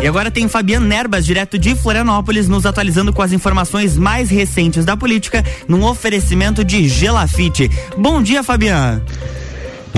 E agora tem Fabiano Nerbas, direto de Florianópolis, nos atualizando com as informações mais recentes da política, num oferecimento de Gelafite. Bom dia, Fabiano.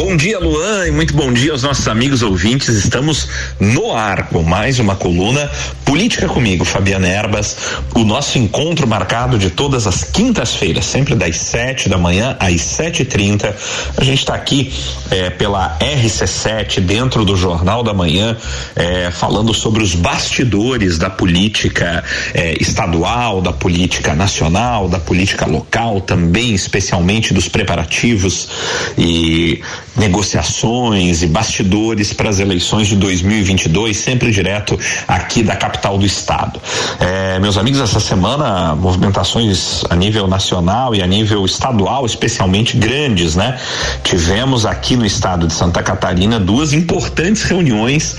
Bom dia, Luan, e muito bom dia aos nossos amigos ouvintes. Estamos no ar com mais uma coluna Política comigo, Fabiana Erbas. O nosso encontro marcado de todas as quintas-feiras, sempre das sete da manhã às sete e trinta. A gente está aqui é, pela RC7, dentro do Jornal da Manhã, é, falando sobre os bastidores da política é, estadual, da política nacional, da política local, também especialmente dos preparativos e negociações e bastidores para as eleições de 2022, sempre direto aqui da capital do estado. É, meus amigos, essa semana movimentações a nível nacional e a nível estadual, especialmente grandes, né? Tivemos aqui no estado de Santa Catarina duas importantes reuniões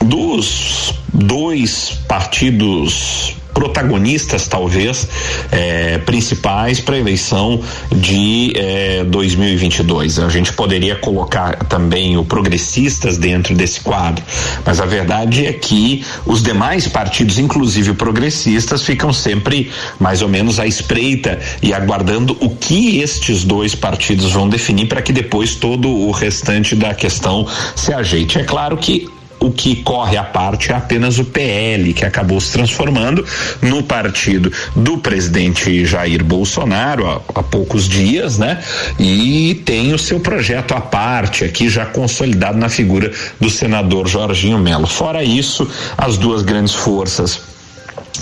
dos dois partidos protagonistas, talvez, é, principais para a eleição de é, 2022. A gente poderia colocar também o progressistas dentro desse quadro, mas a verdade é que os demais partidos, inclusive progressistas, ficam sempre mais ou menos à espreita e aguardando o que estes dois partidos vão definir para que depois todo o restante da questão se ajeite. É claro que o que corre à parte é apenas o PL, que acabou se transformando no partido do presidente Jair Bolsonaro há, há, poucos dias, né? E tem o seu projeto à parte aqui já consolidado na figura do senador Jorginho Melo. Fora isso, as duas grandes forças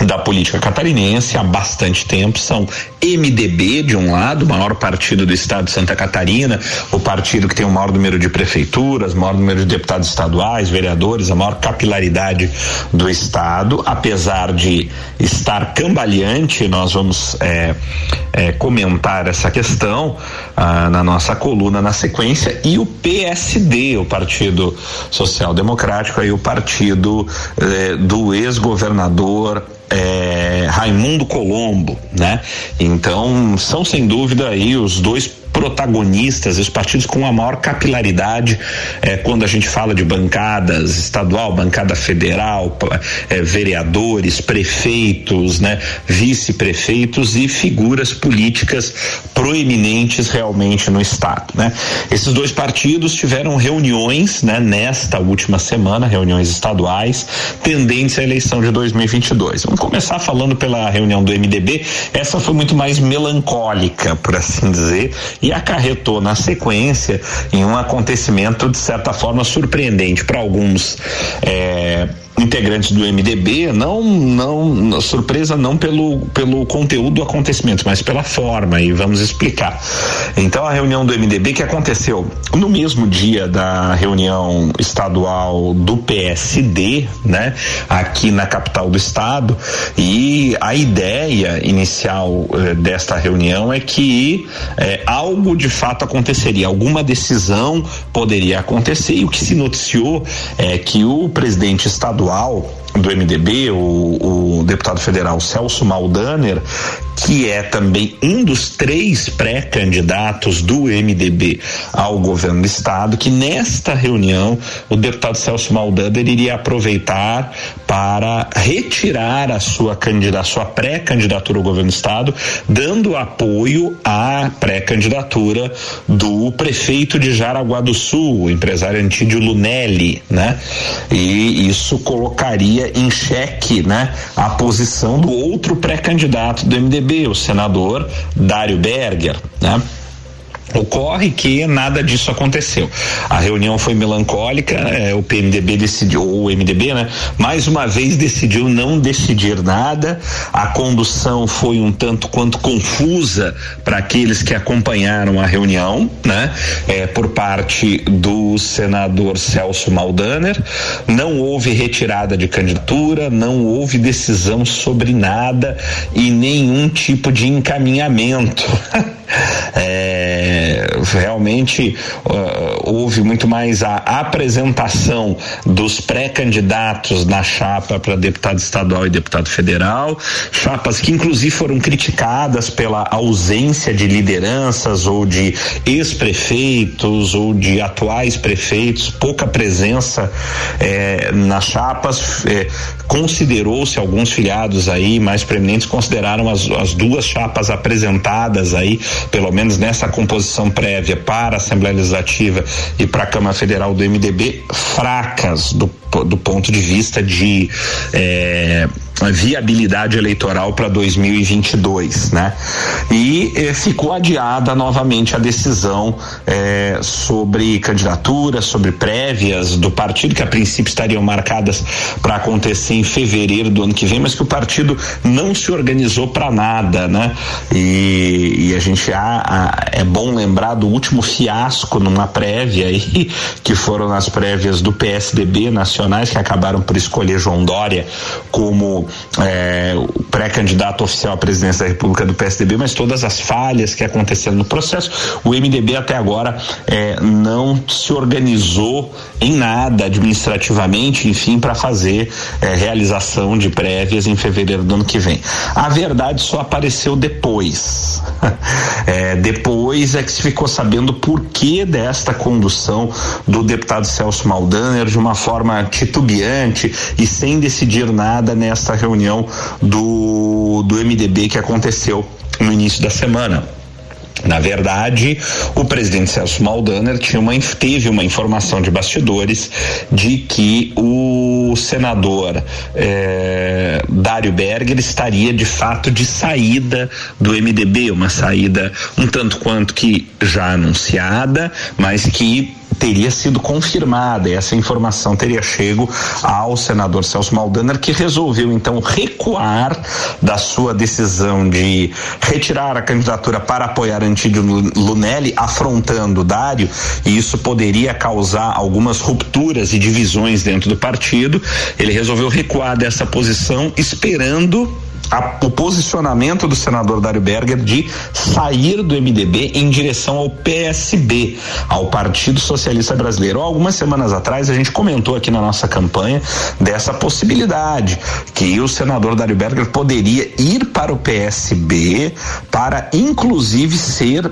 da política catarinense há bastante tempo são MDB de um lado, o maior partido do estado de Santa Catarina, o partido que tem o maior número de prefeituras, o maior número de deputados estaduais, vereadores, a maior capilaridade do estado, apesar de estar cambaleante, nós vamos é, é, comentar essa questão ah, na nossa coluna na sequência, e o PSD, o Partido Social Democrático, aí o partido eh, do ex-governador é, Raimundo Colombo, né? Então são sem dúvida aí os dois protagonistas, os partidos com a maior capilaridade é, quando a gente fala de bancadas estadual, bancada federal, é, vereadores, prefeitos, né, vice-prefeitos e figuras políticas proeminentes realmente no estado, né? Esses dois partidos tiveram reuniões, né, nesta última semana, reuniões estaduais tendentes à eleição de 2022. Vamos começar falando pela reunião do MDB. Essa foi muito mais melancólica, por assim dizer, e acarretou na sequência em um acontecimento de certa forma surpreendente para alguns. É, integrantes do MDB, não, não, surpresa não pelo, pelo conteúdo do acontecimento, mas pela forma, e vamos explicar. Então, a reunião do MDB que aconteceu no mesmo dia da reunião estadual do PSD, né, aqui na capital do estado, e a ideia inicial eh, desta reunião é que eh, algo de fato aconteceria, alguma decisão poderia acontecer, e o que se noticiou é que o presidente estadual estadual do MDB, o, o deputado federal Celso Maldaner, que é também um dos três pré-candidatos do MDB ao governo do estado, que nesta reunião o deputado Celso Maldaner iria aproveitar para retirar a sua candidatura, sua pré-candidatura ao governo do estado, dando apoio à pré-candidatura do prefeito de Jaraguá do Sul, o empresário Antídio Lunelli, né? E isso colocaria em xeque, né, a posição do outro pré-candidato do MDB o senador Dário Berger, né? Ocorre que nada disso aconteceu. A reunião foi melancólica, é, o PMDB decidiu, ou o MDB, né? Mais uma vez decidiu não decidir nada. A condução foi um tanto quanto confusa para aqueles que acompanharam a reunião, né? É, por parte do senador Celso Maldaner. Não houve retirada de candidatura, não houve decisão sobre nada e nenhum tipo de encaminhamento. é, é, realmente uh, houve muito mais a apresentação dos pré-candidatos na chapa para deputado estadual e deputado federal, chapas que inclusive foram criticadas pela ausência de lideranças ou de ex-prefeitos ou de atuais prefeitos, pouca presença eh, nas chapas. Eh, Considerou-se alguns filiados aí mais preeminentes consideraram as, as duas chapas apresentadas aí, pelo menos nessa composição prévia para a Assembleia Legislativa e para a Câmara Federal do MDB, fracas do, do ponto de vista de eh, viabilidade eleitoral para 2022, né? E eh, ficou adiada novamente a decisão eh, sobre candidaturas, sobre prévias do partido que a princípio estariam marcadas para acontecer em fevereiro do ano que vem, mas que o partido não se organizou para nada, né? E, e a gente a, a, é bom lembrar do último fiasco numa prévia aí que foram as prévias do PSDB nacionais que acabaram por escolher João Dória como é, o pré-candidato oficial à presidência da República do PSDB, mas todas as falhas que aconteceram no processo, o MDB até agora é, não se organizou em nada administrativamente, enfim, para fazer é, realização de prévias em fevereiro do ano que vem. A verdade só apareceu depois. É, depois é que se ficou sabendo por que desta condução do deputado Celso Maldaner de uma forma titubeante e sem decidir nada nesta reunião do, do MDB que aconteceu no início da semana. Na verdade, o presidente Celso Maldaner uma, teve uma informação de bastidores de que o senador eh, Dário Berger estaria de fato de saída do MDB, uma saída um tanto quanto que já anunciada, mas que teria sido confirmada, essa informação teria chego ao senador Celso Maldaner, que resolveu então recuar da sua decisão de retirar a candidatura para apoiar Antídio Lunelli, afrontando Dário, e isso poderia causar algumas rupturas e divisões dentro do partido. Ele resolveu recuar dessa posição, esperando a, o posicionamento do senador Dário Berger de sair do MDB em direção ao PSB, ao Partido Socialista Brasileiro. Algumas semanas atrás a gente comentou aqui na nossa campanha dessa possibilidade que o senador Dário Berger poderia ir para o PSB para inclusive ser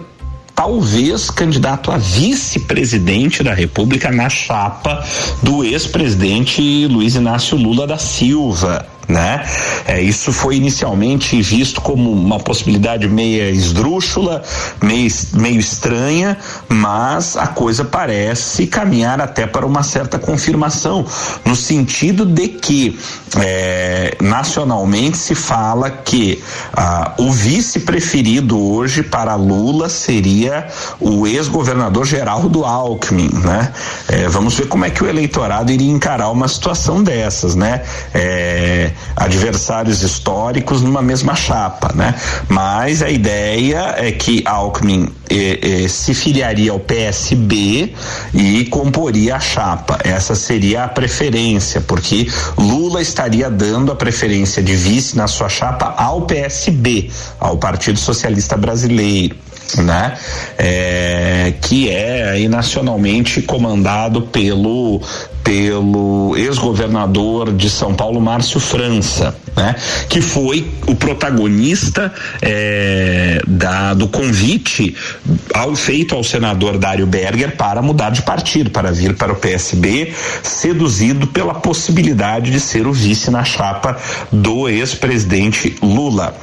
talvez candidato a vice-presidente da República na chapa do ex-presidente Luiz Inácio Lula da Silva né? É, isso foi inicialmente visto como uma possibilidade meia esdrúxula, meio, meio estranha, mas a coisa parece caminhar até para uma certa confirmação, no sentido de que é, nacionalmente se fala que ah, o vice preferido hoje para Lula seria o ex-governador Geraldo Alckmin, né? É, vamos ver como é que o eleitorado iria encarar uma situação dessas, né? É, adversários históricos numa mesma chapa, né? Mas a ideia é que Alckmin eh, eh, se filiaria ao PSB e comporia a chapa. Essa seria a preferência, porque Lula estaria dando a preferência de vice na sua chapa ao PSB, ao Partido Socialista Brasileiro né? É, que é aí nacionalmente comandado pelo pelo ex-governador de São Paulo, Márcio França, né? Que foi o protagonista é, da, do convite ao, feito ao senador Dário Berger para mudar de partido, para vir para o PSB, seduzido pela possibilidade de ser o vice na chapa do ex-presidente Lula.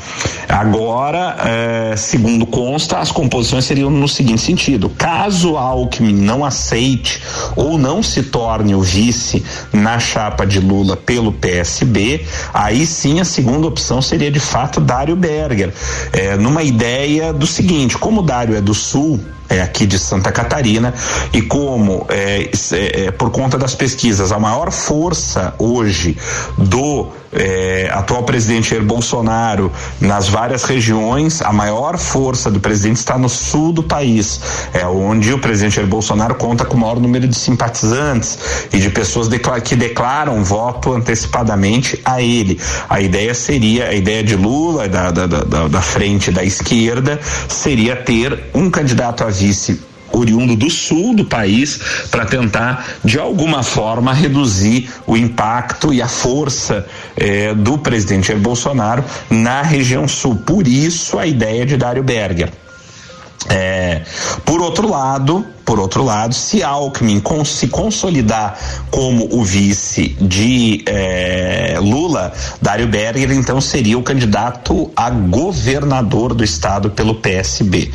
Agora, é, segundo consta, as composições seriam no seguinte sentido: caso Alckmin não aceite ou não se torne o vice na chapa de Lula pelo PSB, aí sim a segunda opção seria de fato Dário Berger, é, numa ideia do seguinte: como Dário é do Sul, é, aqui de Santa Catarina e como é, é, é, por conta das pesquisas a maior força hoje do é, atual presidente Jair Bolsonaro nas várias regiões a maior força do presidente está no sul do país. É onde o presidente Jair Bolsonaro conta com o maior número de simpatizantes e de pessoas que declaram voto antecipadamente a ele. A ideia seria a ideia de Lula da, da, da, da frente da esquerda seria ter um candidato a vice oriundo do sul do país para tentar de alguma forma reduzir o impacto e a força eh, do presidente Jair Bolsonaro na região sul. Por isso a ideia de Dário Berger. É, por outro lado, por outro lado, se Alckmin se consolidar como o vice de é, Lula, Dário Berger então seria o candidato a governador do estado pelo PSB.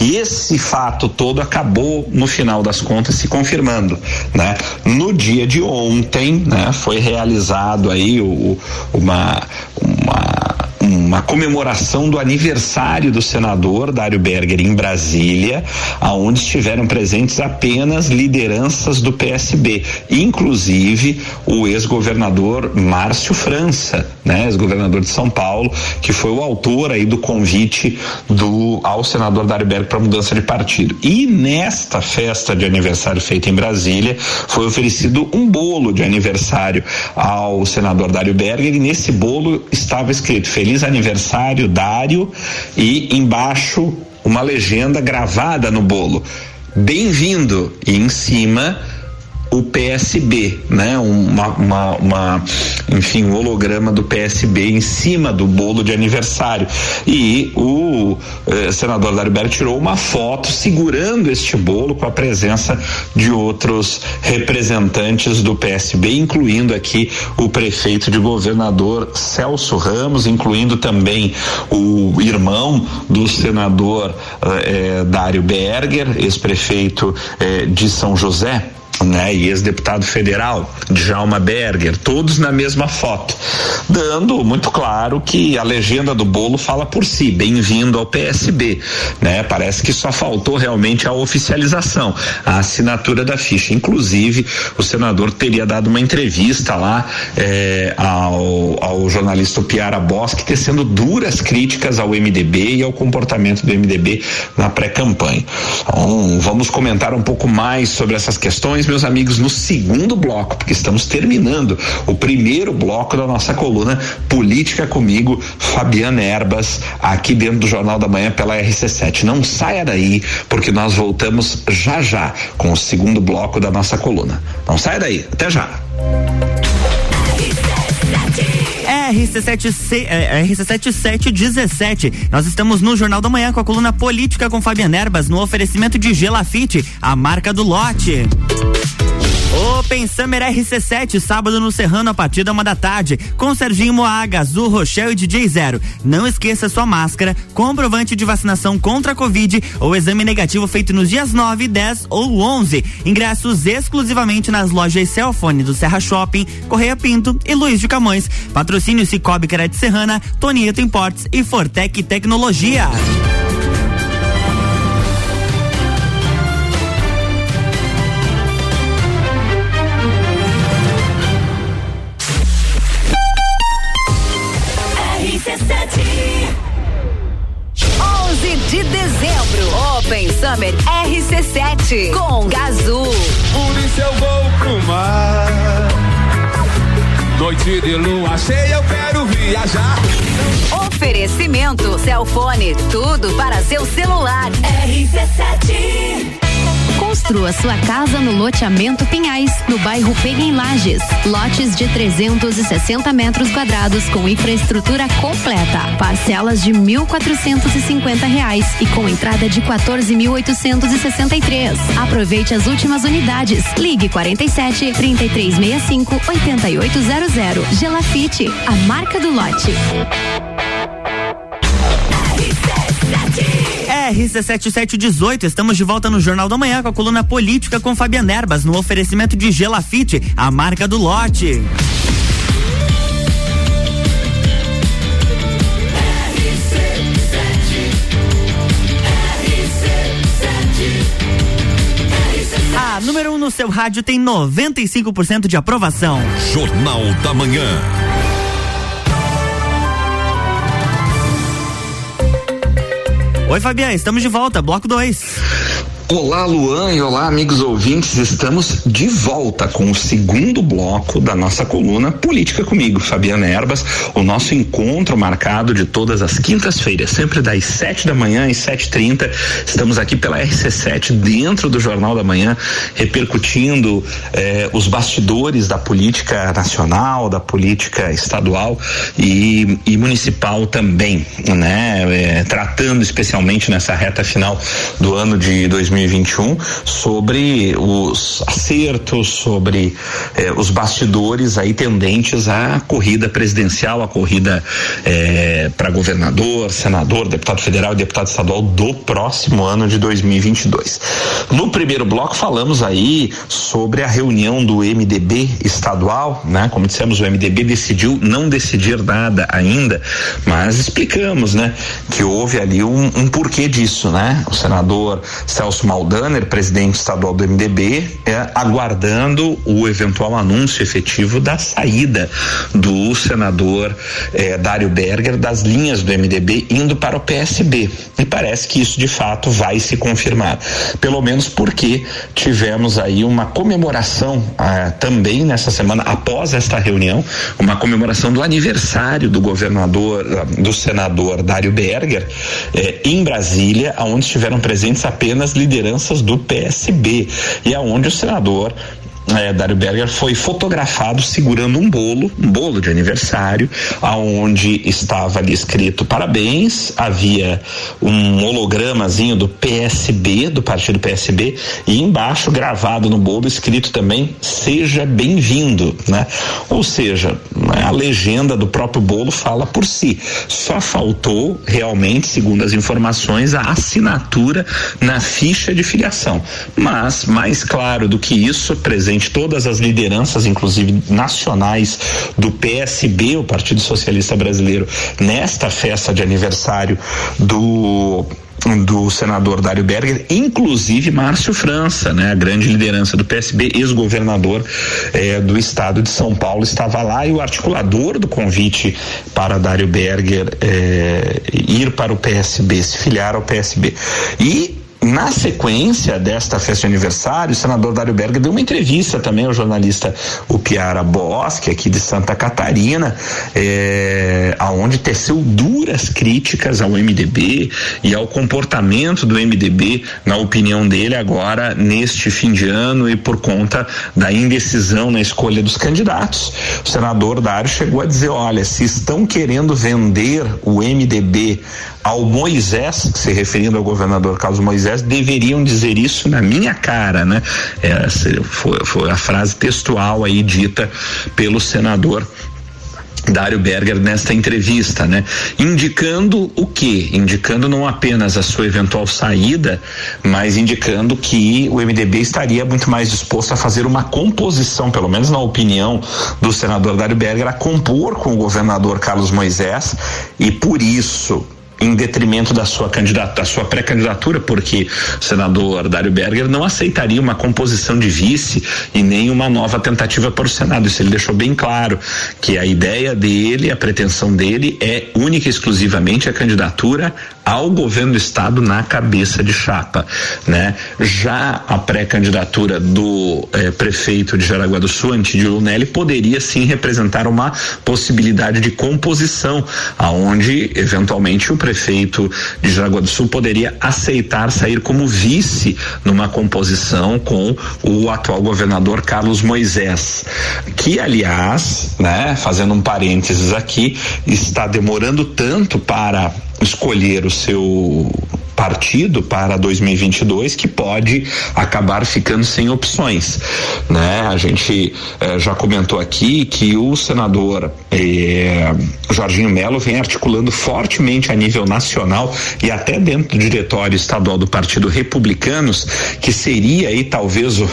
E esse fato todo acabou no final das contas se confirmando, né? No dia de ontem, né, foi realizado aí o, uma uma uma comemoração do aniversário do senador Dário Berger em Brasília, aonde estiveram presentes apenas lideranças do PSB, inclusive o ex-governador Márcio França, né, ex-governador de São Paulo, que foi o autor aí do convite do ao senador Dário Berger para mudança de partido. E nesta festa de aniversário feita em Brasília, foi oferecido um bolo de aniversário ao senador Dário Berger e nesse bolo estava escrito feliz aniversário, Dário, e embaixo uma legenda gravada no bolo. Bem-vindo! E em cima o PSB, né? Uma, uma, uma, enfim, um holograma do PSB em cima do bolo de aniversário. E o eh, senador Daribert tirou uma foto segurando este bolo com a presença de outros representantes do PSB, incluindo aqui o prefeito de governador Celso Ramos, incluindo também o irmão do senador eh, eh Dário Berger, ex-prefeito eh, de São José né, e ex-deputado federal, Djalma Berger, todos na mesma foto, dando muito claro que a legenda do bolo fala por si, bem-vindo ao PSB, né? Parece que só faltou realmente a oficialização, a assinatura da ficha. Inclusive, o senador teria dado uma entrevista lá eh, ao, ao jornalista Piara Bosque, tecendo duras críticas ao MDB e ao comportamento do MDB na pré-campanha. Então, vamos comentar um pouco mais sobre essas questões meus amigos, no segundo bloco, porque estamos terminando o primeiro bloco da nossa coluna Política comigo, Fabiana Erbas, aqui dentro do Jornal da Manhã pela RC7. Não saia daí, porque nós voltamos já já com o segundo bloco da nossa coluna. Não saia daí, até já. RC7 RC7717. Nós estamos no Jornal da Manhã com a coluna Política com Fabiana Erbas no oferecimento de Gelafite, a marca do lote. Open Summer RC7, sábado no Serrano a partir da uma da tarde, com Serginho Moaga, Azul Rochelle e DJ Zero. Não esqueça sua máscara, comprovante de vacinação contra a Covid ou exame negativo feito nos dias 9, 10 ou 11. Ingressos exclusivamente nas lojas Celfone do Serra Shopping, Correia Pinto e Luiz de Camões. Patrocínio Cicobi Crédito Serrana, Tonieto Importes e Fortec Tecnologia. Open Summer RC7 com Gazul. Por isso eu vou pro mar. Noite de lua cheia, eu quero viajar. Oferecimento Celfone, tudo para seu celular. RC7. Construa sua casa no loteamento Pinhais, no bairro Pega em Lages. Lotes de 360 metros quadrados com infraestrutura completa. Parcelas de 1.450 reais e com entrada de 14.863. Aproveite as últimas unidades. Ligue 47 3365 8800. Gelafite, a marca do lote. RC7718, estamos de volta no Jornal da Manhã com a coluna política com Fabiana Erbas, no oferecimento de Gelafite, a marca do lote. A número 1 um no seu rádio tem 95% de aprovação. Jornal da Manhã. Oi, Fabiana, estamos de volta, bloco 2. Olá, Luan, e olá, amigos ouvintes. Estamos de volta com o segundo bloco da nossa coluna Política Comigo, Fabiana Erbas. O nosso encontro marcado de todas as quintas-feiras, sempre das sete da manhã às sete trinta. Estamos aqui pela RC7, dentro do Jornal da Manhã, repercutindo eh, os bastidores da política nacional, da política estadual e, e municipal também, né? Eh, tratando especialmente nessa reta final do ano de 2020 2021 sobre os acertos, sobre eh, os bastidores aí tendentes à corrida presidencial, à corrida eh, para governador, senador, deputado federal e deputado estadual do próximo ano de 2022. No primeiro bloco falamos aí sobre a reunião do MDB estadual, né? Como dissemos, o MDB decidiu não decidir nada ainda, mas explicamos, né? Que houve ali um, um porquê disso, né? O senador Celso Maldaner, presidente estadual do MDB, é, aguardando o eventual anúncio efetivo da saída do senador é, Dário Berger das linhas do MDB indo para o PSB. E parece que isso de fato vai se confirmar. Pelo menos porque tivemos aí uma comemoração ah, também nessa semana, após esta reunião, uma comemoração do aniversário do governador, do senador Dário Berger, eh, em Brasília, onde estiveram presentes apenas lideranças lideranças do PSB e aonde o senador é, Dário Berger foi fotografado segurando um bolo, um bolo de aniversário, aonde estava ali escrito parabéns, havia um hologramazinho do PSB, do partido PSB, e embaixo gravado no bolo escrito também seja bem-vindo, né? Ou seja, a legenda do próprio bolo fala por si. Só faltou realmente, segundo as informações, a assinatura na ficha de filiação. Mas mais claro do que isso, presente presente todas as lideranças, inclusive nacionais, do PSB, o Partido Socialista Brasileiro, nesta festa de aniversário do do senador Dário Berger, inclusive Márcio França, né, a grande liderança do PSB, ex-governador eh, do estado de São Paulo, estava lá e o articulador do convite para Dário Berger eh, ir para o PSB, se filiar ao PSB. E na sequência desta festa de aniversário, o senador Dário Berger deu uma entrevista também ao jornalista o Piara Bosque, aqui de Santa Catarina, é, aonde teceu duras críticas ao MDB e ao comportamento do MDB, na opinião dele, agora neste fim de ano e por conta da indecisão na escolha dos candidatos. O senador Dário chegou a dizer: olha, se estão querendo vender o MDB ao Moisés, se referindo ao governador Carlos Moisés, deveriam dizer isso na minha cara, né? Essa foi, foi a frase textual aí dita pelo senador Dário Berger nesta entrevista, né? Indicando o quê? Indicando não apenas a sua eventual saída, mas indicando que o MDB estaria muito mais disposto a fazer uma composição, pelo menos na opinião do senador Dário Berger, a compor com o governador Carlos Moisés e por isso em detrimento da sua candidatura, da sua pré-candidatura, porque o senador Dário Berger não aceitaria uma composição de vice e nem uma nova tentativa para o Senado. Isso ele deixou bem claro que a ideia dele, a pretensão dele é única e exclusivamente a candidatura ao governo do estado na cabeça de chapa, né? Já a pré-candidatura do eh, prefeito de Jaraguá do Sul, Antídio Lunelli, poderia sim representar uma possibilidade de composição, aonde eventualmente o prefeito de Jaraguá do Sul poderia aceitar sair como vice numa composição com o atual governador Carlos Moisés, que aliás, né, fazendo um parênteses aqui, está demorando tanto para escolher o seu partido para 2022 que pode acabar ficando sem opções, né? A gente eh, já comentou aqui que o senador eh, Jorginho Melo vem articulando fortemente a nível nacional e até dentro do diretório estadual do Partido Republicanos que seria aí talvez o,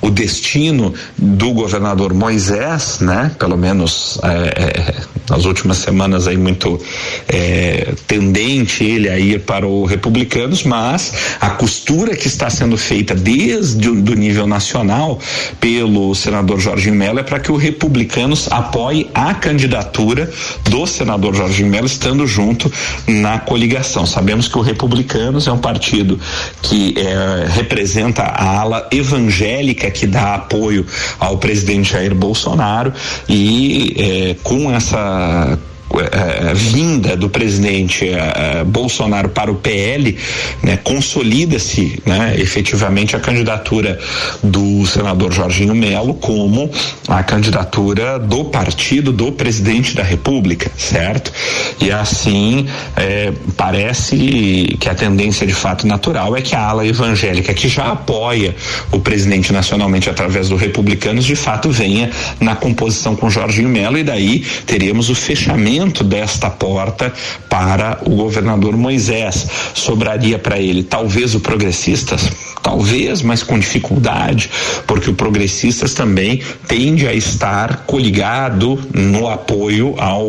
o destino do governador Moisés, né? Pelo menos eh, nas últimas semanas aí muito é, tendente ele a ir para o republicanos, mas a costura que está sendo feita desde o nível nacional pelo senador Jorginho Mello é para que o republicanos apoie a candidatura do senador Jorginho Mello estando junto na coligação. Sabemos que o republicanos é um partido que é, representa a ala evangélica que dá apoio ao presidente Jair Bolsonaro e é, com essa Uh. Uh, vinda do presidente uh, Bolsonaro para o PL, né, consolida-se né, efetivamente a candidatura do senador Jorginho Melo como a candidatura do partido do presidente da República, certo? E assim parece que a tendência de fato natural é que a ala evangélica que já apoia o presidente nacionalmente através do Republicanos de fato venha na composição com Jorginho Melo e daí teríamos o fechamento fechamento desta porta para o governador Moisés. Sobraria para ele talvez o progressistas, talvez, mas com dificuldade, porque o progressistas também tende a estar coligado no apoio ao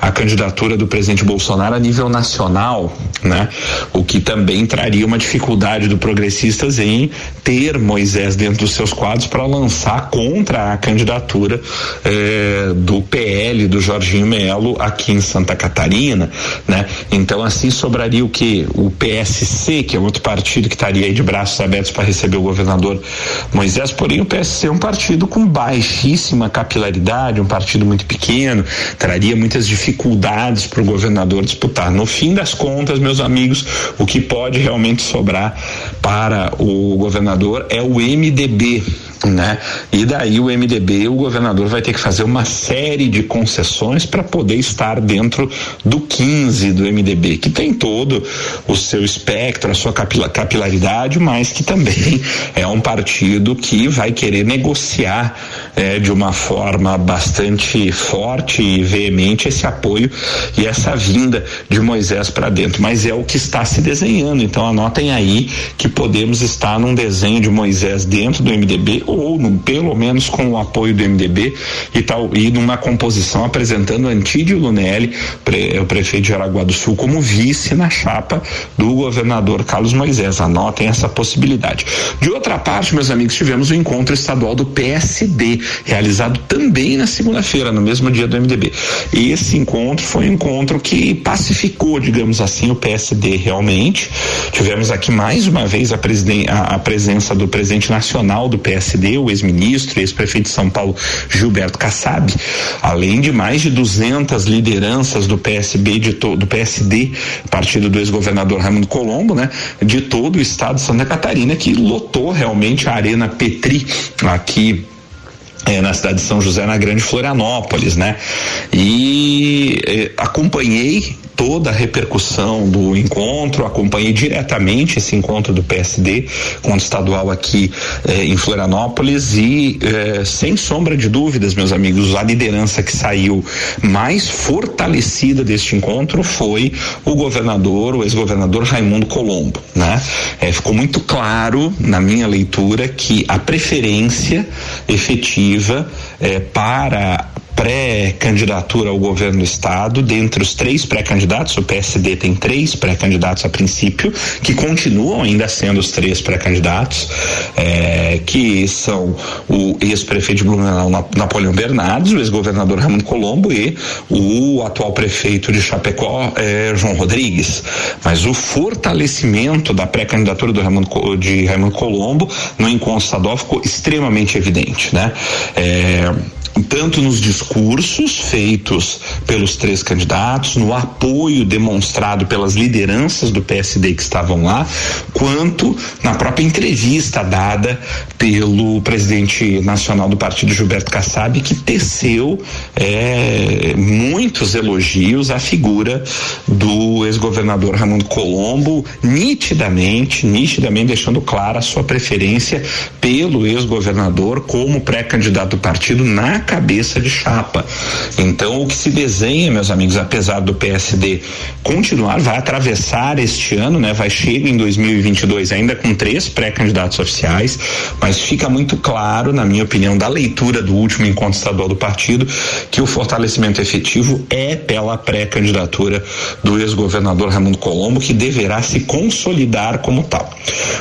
a candidatura do presidente Bolsonaro a nível nacional, né? O que também traria uma dificuldade do progressistas em ter Moisés dentro dos seus quadros para lançar contra a candidatura eh, do PL do Jorginho Melo aqui em Santa Catarina, né? Então assim sobraria o que o PSC, que é outro partido que estaria aí de braços abertos para receber o governador Moisés, porém o PSC é um partido com baixíssima capilaridade, um partido muito pequeno, traria muitas dificuldades para o governador disputar. No fim das contas, meus amigos, o que pode realmente sobrar para o governador é o MDB, né? E daí o MDB, o governador vai ter que fazer uma série de concessões para poder estar dentro do 15 do MDB, que tem todo o seu espectro, a sua capilaridade, mas que também é um partido que vai querer negociar é, de uma forma bastante forte e veemente esse apoio e essa vinda de Moisés para dentro. Mas é o que está se desenhando. Então anotem aí que podemos estar num desenho de Moisés dentro do MDB ou no, pelo menos com o apoio do MDB e tal e numa composição apresentando Antídio Lunelli, pre, o prefeito de Araguá do Sul, como vice na chapa do governador Carlos Moisés. Anotem essa possibilidade. De outra parte, meus amigos, tivemos o encontro estadual do PSD, realizado também na segunda-feira, no mesmo dia do MDB. Esse encontro foi um encontro que pacificou, digamos assim, o PSD realmente. Tivemos aqui mais uma vez a, a, a presença do presidente nacional do PSD PSD, o ex-ministro ex-prefeito de São Paulo, Gilberto Kassab, além de mais de 200 lideranças do PSB, de do PSD, partido do ex-governador Raimundo Colombo, né, de todo o estado de Santa Catarina, que lotou realmente a Arena Petri aqui é, na cidade de São José, na Grande Florianópolis, né? E eh, acompanhei toda a repercussão do encontro, acompanhei diretamente esse encontro do PSD, encontro estadual aqui eh, em Florianópolis e eh, sem sombra de dúvidas, meus amigos, a liderança que saiu mais fortalecida deste encontro foi o governador, o ex-governador Raimundo Colombo, né? Eh, ficou muito claro na minha leitura que a preferência efetiva eh, para pré-candidatura ao governo do estado, dentre os três pré-candidatos, o PSD tem três pré-candidatos a princípio, que continuam ainda sendo os três pré-candidatos, é, que são o ex-prefeito de Blumenau, Napoleão Bernardes, o ex-governador Ramon Colombo e o atual prefeito de Chapecó, é, João Rodrigues. Mas o fortalecimento da pré-candidatura do Ramon, de Raimundo Colombo no encontro estadual ficou extremamente evidente, né? É, tanto nos discursos feitos pelos três candidatos, no apoio demonstrado pelas lideranças do PSD que estavam lá, quanto na própria entrevista dada pelo presidente nacional do partido Gilberto Kassab, que teceu é, muitos elogios à figura do ex-governador Raimundo Colombo, nitidamente, nitidamente deixando clara a sua preferência pelo ex-governador como pré-candidato do partido na cabeça de chapa. Então, o que se desenha, meus amigos, apesar do PSD continuar, vai atravessar este ano, né? Vai chegar em 2022 ainda com três pré-candidatos oficiais, mas fica muito claro, na minha opinião, da leitura do último encontro estadual do partido, que o fortalecimento efetivo é pela pré-candidatura do ex-governador Raimundo Colombo, que deverá se consolidar como tal.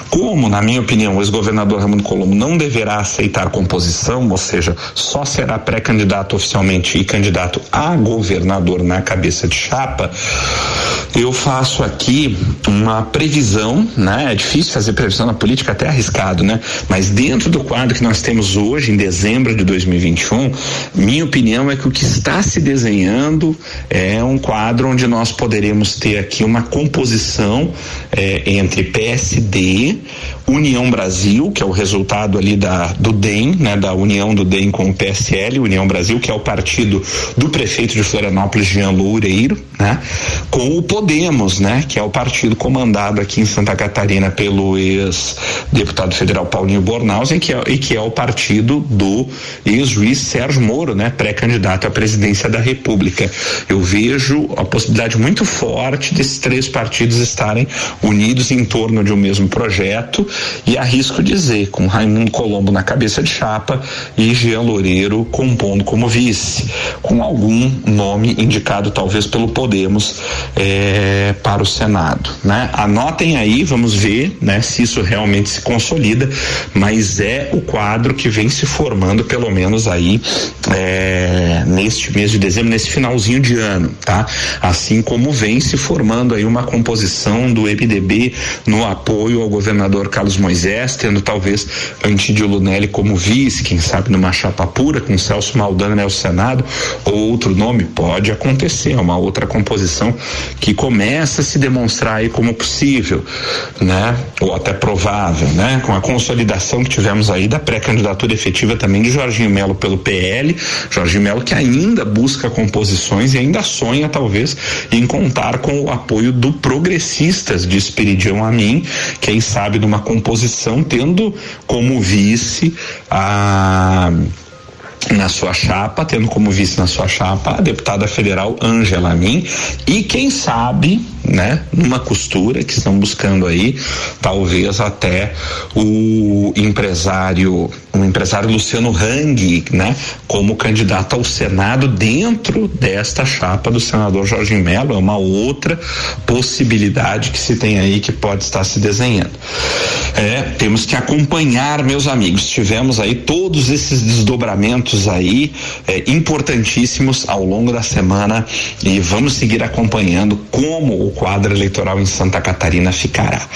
Como, na minha opinião, o ex-governador Raimundo Colombo não deverá aceitar composição, ou seja, só será pré-candidato oficialmente e candidato a governador na cabeça de chapa, eu faço aqui uma previsão, né? É difícil fazer previsão na política, até arriscado, né? Mas dentro do quadro que nós temos hoje, em dezembro de 2021, minha opinião é que o que está se desenhando é um quadro onde nós poderemos ter aqui uma composição é, entre PSD, União Brasil, que é o resultado ali da do DEM, né, da união do DEM com o PSL, União Brasil, que é o partido do prefeito de Florianópolis, Jean Loureiro, né, com o Podemos, né, que é o partido comandado aqui em Santa Catarina pelo ex-deputado federal Paulinho Bornhausen, que é, e que é o partido do ex-juiz Sérgio Moro, né, pré-candidato à presidência da República. Eu vejo a possibilidade muito forte desses três partidos estarem unidos em torno de um mesmo projeto e arrisco dizer, com Raimundo Colombo na cabeça de chapa e Jean Loureiro compondo como vice, com algum nome indicado talvez pelo Podemos eh, para o Senado, né? Anotem aí, vamos ver, né, se isso realmente se consolida, mas é o quadro que vem se formando pelo menos aí eh, neste mês de dezembro, nesse finalzinho de ano, tá? Assim como vem se formando aí uma composição do MDB no apoio ao governador Carlos Carlos Moisés, tendo talvez Antídio Lunelli como vice, quem sabe numa chapa pura, com Celso Maldana ao Senado, ou outro nome, pode acontecer, é uma outra composição que começa a se demonstrar aí como possível, né? Ou até provável, né? Com a consolidação que tivemos aí da pré-candidatura efetiva também de Jorginho Melo pelo PL, Jorginho Melo que ainda busca composições e ainda sonha talvez em contar com o apoio do progressistas de Espiridião Amin, quem sabe numa composição, tendo como vice a na sua chapa, tendo como vice na sua chapa a deputada federal Angela Min e quem sabe, né, numa costura que estão buscando aí, talvez até o empresário, o empresário Luciano Hang, né, como candidato ao Senado dentro desta chapa do senador Jorge Melo, é uma outra possibilidade que se tem aí que pode estar se desenhando. É, temos que acompanhar, meus amigos. Tivemos aí todos esses desdobramentos aí é, importantíssimos ao longo da semana e vamos seguir acompanhando como o quadro eleitoral em Santa Catarina ficará.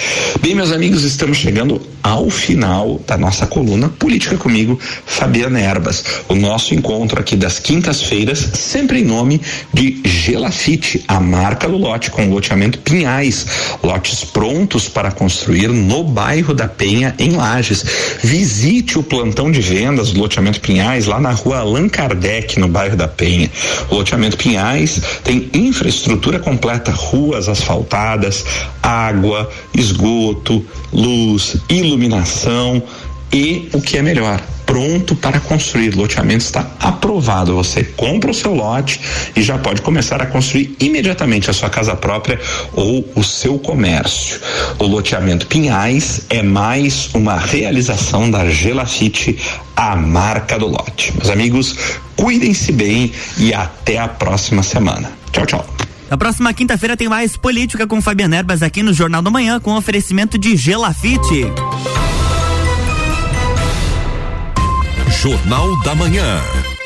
Bem, meus amigos, estamos chegando ao final da nossa coluna Política comigo, Fabiana Erbas. O nosso encontro aqui das quintas-feiras, sempre em nome de Gelafite, a marca do lote com loteamento Pinhais, lotes prontos para construir no bairro da Penha, em Lages. Visite o plantão de vendas do loteamento Pinhais lá na rua Allan Kardec, no bairro da Penha. O loteamento Pinhais tem infraestrutura completa, ruas asfaltadas, água, esgoto, luz, iluminação e o que é melhor, pronto para construir. Loteamento está aprovado. Você compra o seu lote e já pode começar a construir imediatamente a sua casa própria ou o seu comércio. O loteamento Pinhais é mais uma realização da Gelafite, a marca do lote. Meus amigos, cuidem-se bem e até a próxima semana. Tchau, tchau. Na próxima quinta-feira tem mais política com Fabiana Erbas aqui no Jornal da Manhã com oferecimento de Gelafite. Jornal da Manhã.